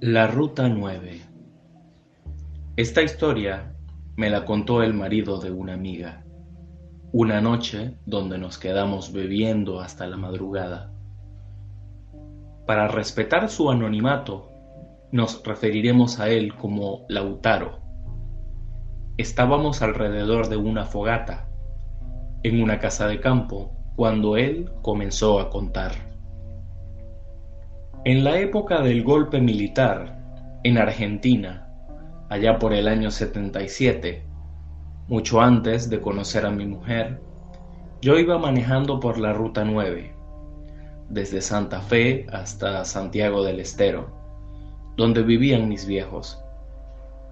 La Ruta 9 Esta historia me la contó el marido de una amiga, una noche donde nos quedamos bebiendo hasta la madrugada. Para respetar su anonimato, nos referiremos a él como Lautaro. Estábamos alrededor de una fogata, en una casa de campo, cuando él comenzó a contar. En la época del golpe militar en Argentina, allá por el año 77, mucho antes de conocer a mi mujer, yo iba manejando por la Ruta 9, desde Santa Fe hasta Santiago del Estero, donde vivían mis viejos.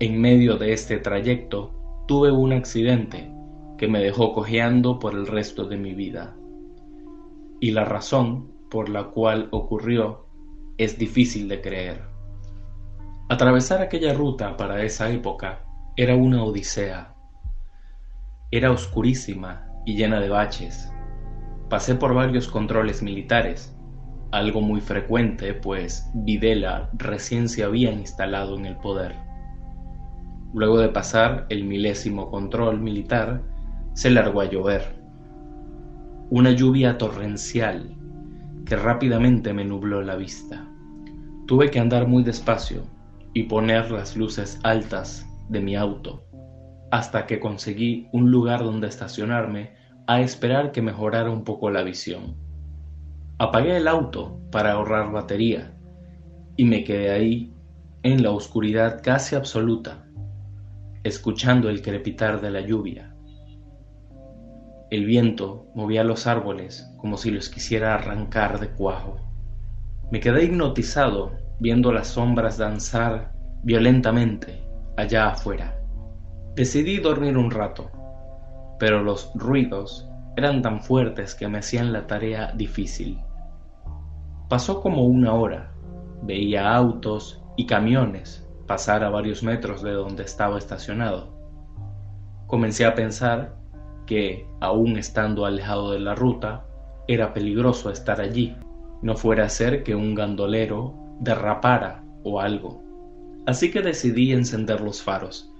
En medio de este trayecto tuve un accidente que me dejó cojeando por el resto de mi vida. Y la razón por la cual ocurrió es difícil de creer. Atravesar aquella ruta para esa época era una odisea. Era oscurísima y llena de baches. Pasé por varios controles militares, algo muy frecuente pues Videla recién se había instalado en el poder. Luego de pasar el milésimo control militar, se largó a llover. Una lluvia torrencial que rápidamente me nubló la vista. Tuve que andar muy despacio y poner las luces altas de mi auto hasta que conseguí un lugar donde estacionarme a esperar que mejorara un poco la visión. Apagué el auto para ahorrar batería y me quedé ahí en la oscuridad casi absoluta, escuchando el crepitar de la lluvia el viento movía los árboles como si los quisiera arrancar de cuajo. Me quedé hipnotizado viendo las sombras danzar violentamente allá afuera. Decidí dormir un rato, pero los ruidos eran tan fuertes que me hacían la tarea difícil. Pasó como una hora. Veía autos y camiones pasar a varios metros de donde estaba estacionado. Comencé a pensar que, aún estando alejado de la ruta, era peligroso estar allí, no fuera a ser que un gandolero derrapara o algo. Así que decidí encender los faros,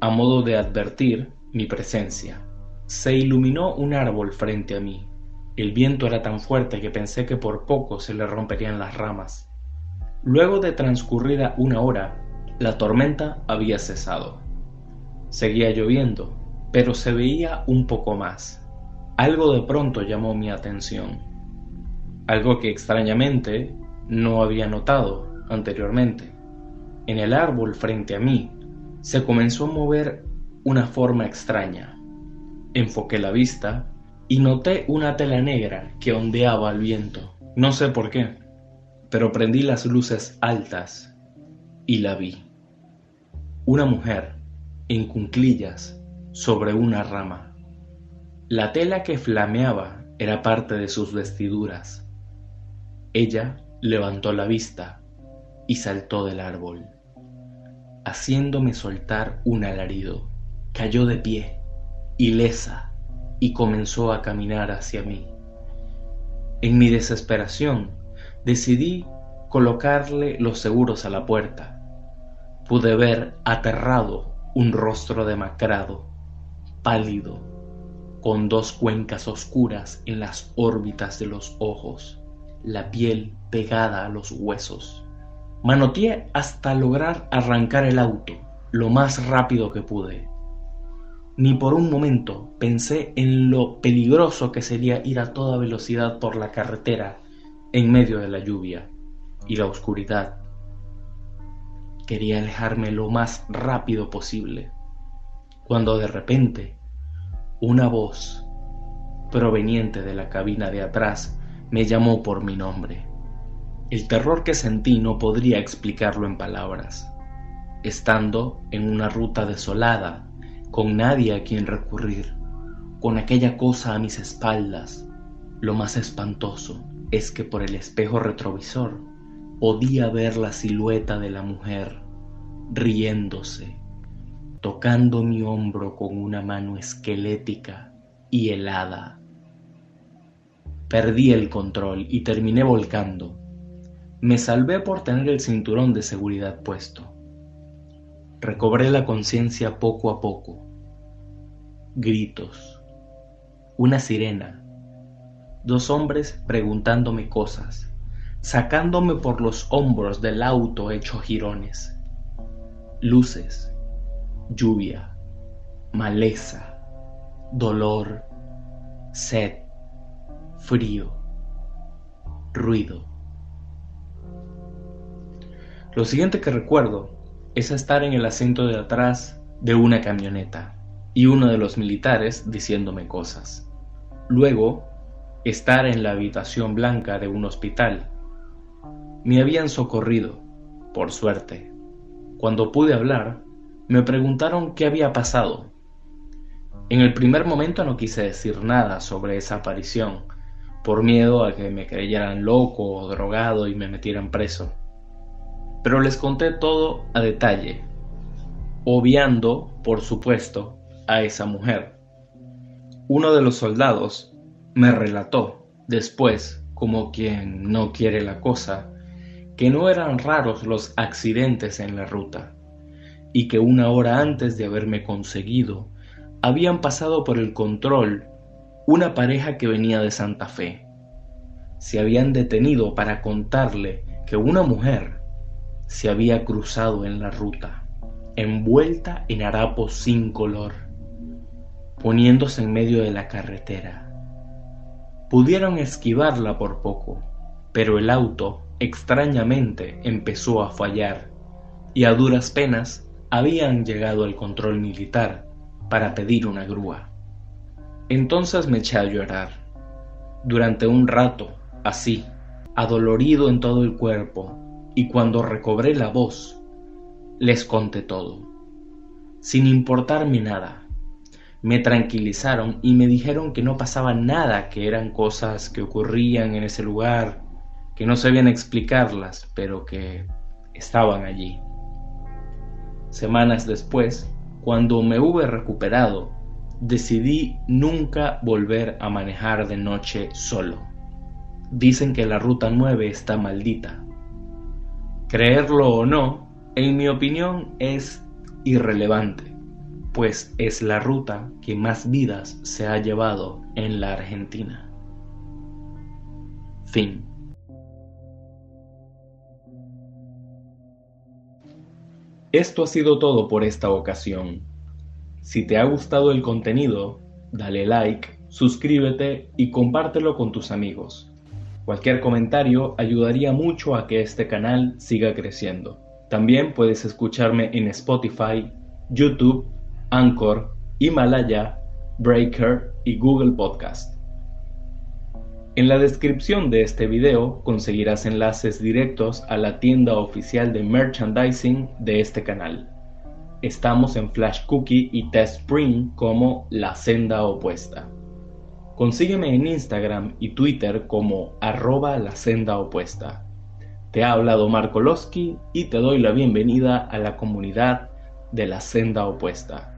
a modo de advertir mi presencia. Se iluminó un árbol frente a mí. El viento era tan fuerte que pensé que por poco se le romperían las ramas. Luego de transcurrida una hora, la tormenta había cesado. Seguía lloviendo, pero se veía un poco más. Algo de pronto llamó mi atención, algo que extrañamente no había notado anteriormente. En el árbol frente a mí se comenzó a mover una forma extraña. Enfoqué la vista y noté una tela negra que ondeaba al viento. No sé por qué, pero prendí las luces altas y la vi. Una mujer en cunclillas sobre una rama. La tela que flameaba era parte de sus vestiduras. Ella levantó la vista y saltó del árbol, haciéndome soltar un alarido. Cayó de pie, ilesa, y comenzó a caminar hacia mí. En mi desesperación, decidí colocarle los seguros a la puerta. Pude ver aterrado un rostro demacrado pálido, con dos cuencas oscuras en las órbitas de los ojos, la piel pegada a los huesos. Manoteé hasta lograr arrancar el auto lo más rápido que pude. Ni por un momento pensé en lo peligroso que sería ir a toda velocidad por la carretera en medio de la lluvia y la oscuridad. Quería alejarme lo más rápido posible, cuando de repente una voz proveniente de la cabina de atrás me llamó por mi nombre. El terror que sentí no podría explicarlo en palabras. Estando en una ruta desolada, con nadie a quien recurrir, con aquella cosa a mis espaldas, lo más espantoso es que por el espejo retrovisor podía ver la silueta de la mujer riéndose tocando mi hombro con una mano esquelética y helada. Perdí el control y terminé volcando. Me salvé por tener el cinturón de seguridad puesto. Recobré la conciencia poco a poco. Gritos. Una sirena. Dos hombres preguntándome cosas, sacándome por los hombros del auto hecho jirones. Luces, lluvia, maleza, dolor, sed, frío, ruido. Lo siguiente que recuerdo es estar en el asiento de atrás de una camioneta y uno de los militares diciéndome cosas. Luego, estar en la habitación blanca de un hospital. Me habían socorrido, por suerte. Cuando pude hablar, me preguntaron qué había pasado. En el primer momento no quise decir nada sobre esa aparición, por miedo a que me creyeran loco o drogado y me metieran preso. Pero les conté todo a detalle, obviando, por supuesto, a esa mujer. Uno de los soldados me relató después, como quien no quiere la cosa, que no eran raros los accidentes en la ruta, y que una hora antes de haberme conseguido, habían pasado por el control una pareja que venía de Santa Fe. Se habían detenido para contarle que una mujer se había cruzado en la ruta, envuelta en harapos sin color, poniéndose en medio de la carretera. Pudieron esquivarla por poco, pero el auto extrañamente empezó a fallar y a duras penas habían llegado al control militar para pedir una grúa. Entonces me eché a llorar. Durante un rato, así, adolorido en todo el cuerpo, y cuando recobré la voz, les conté todo, sin importarme nada. Me tranquilizaron y me dijeron que no pasaba nada, que eran cosas que ocurrían en ese lugar, que no sabían explicarlas, pero que estaban allí. Semanas después, cuando me hube recuperado, decidí nunca volver a manejar de noche solo. Dicen que la Ruta 9 está maldita. Creerlo o no, en mi opinión es irrelevante, pues es la ruta que más vidas se ha llevado en la Argentina. Fin. Esto ha sido todo por esta ocasión. Si te ha gustado el contenido, dale like, suscríbete y compártelo con tus amigos. Cualquier comentario ayudaría mucho a que este canal siga creciendo. También puedes escucharme en Spotify, YouTube, Anchor, Himalaya, Breaker y Google Podcast. En la descripción de este video conseguirás enlaces directos a la tienda oficial de merchandising de este canal. Estamos en Flash Cookie y Test Spring como La Senda Opuesta. Consígueme en Instagram y Twitter como arroba la senda opuesta. Te ha hablado Marco Losky y te doy la bienvenida a la comunidad de la senda opuesta.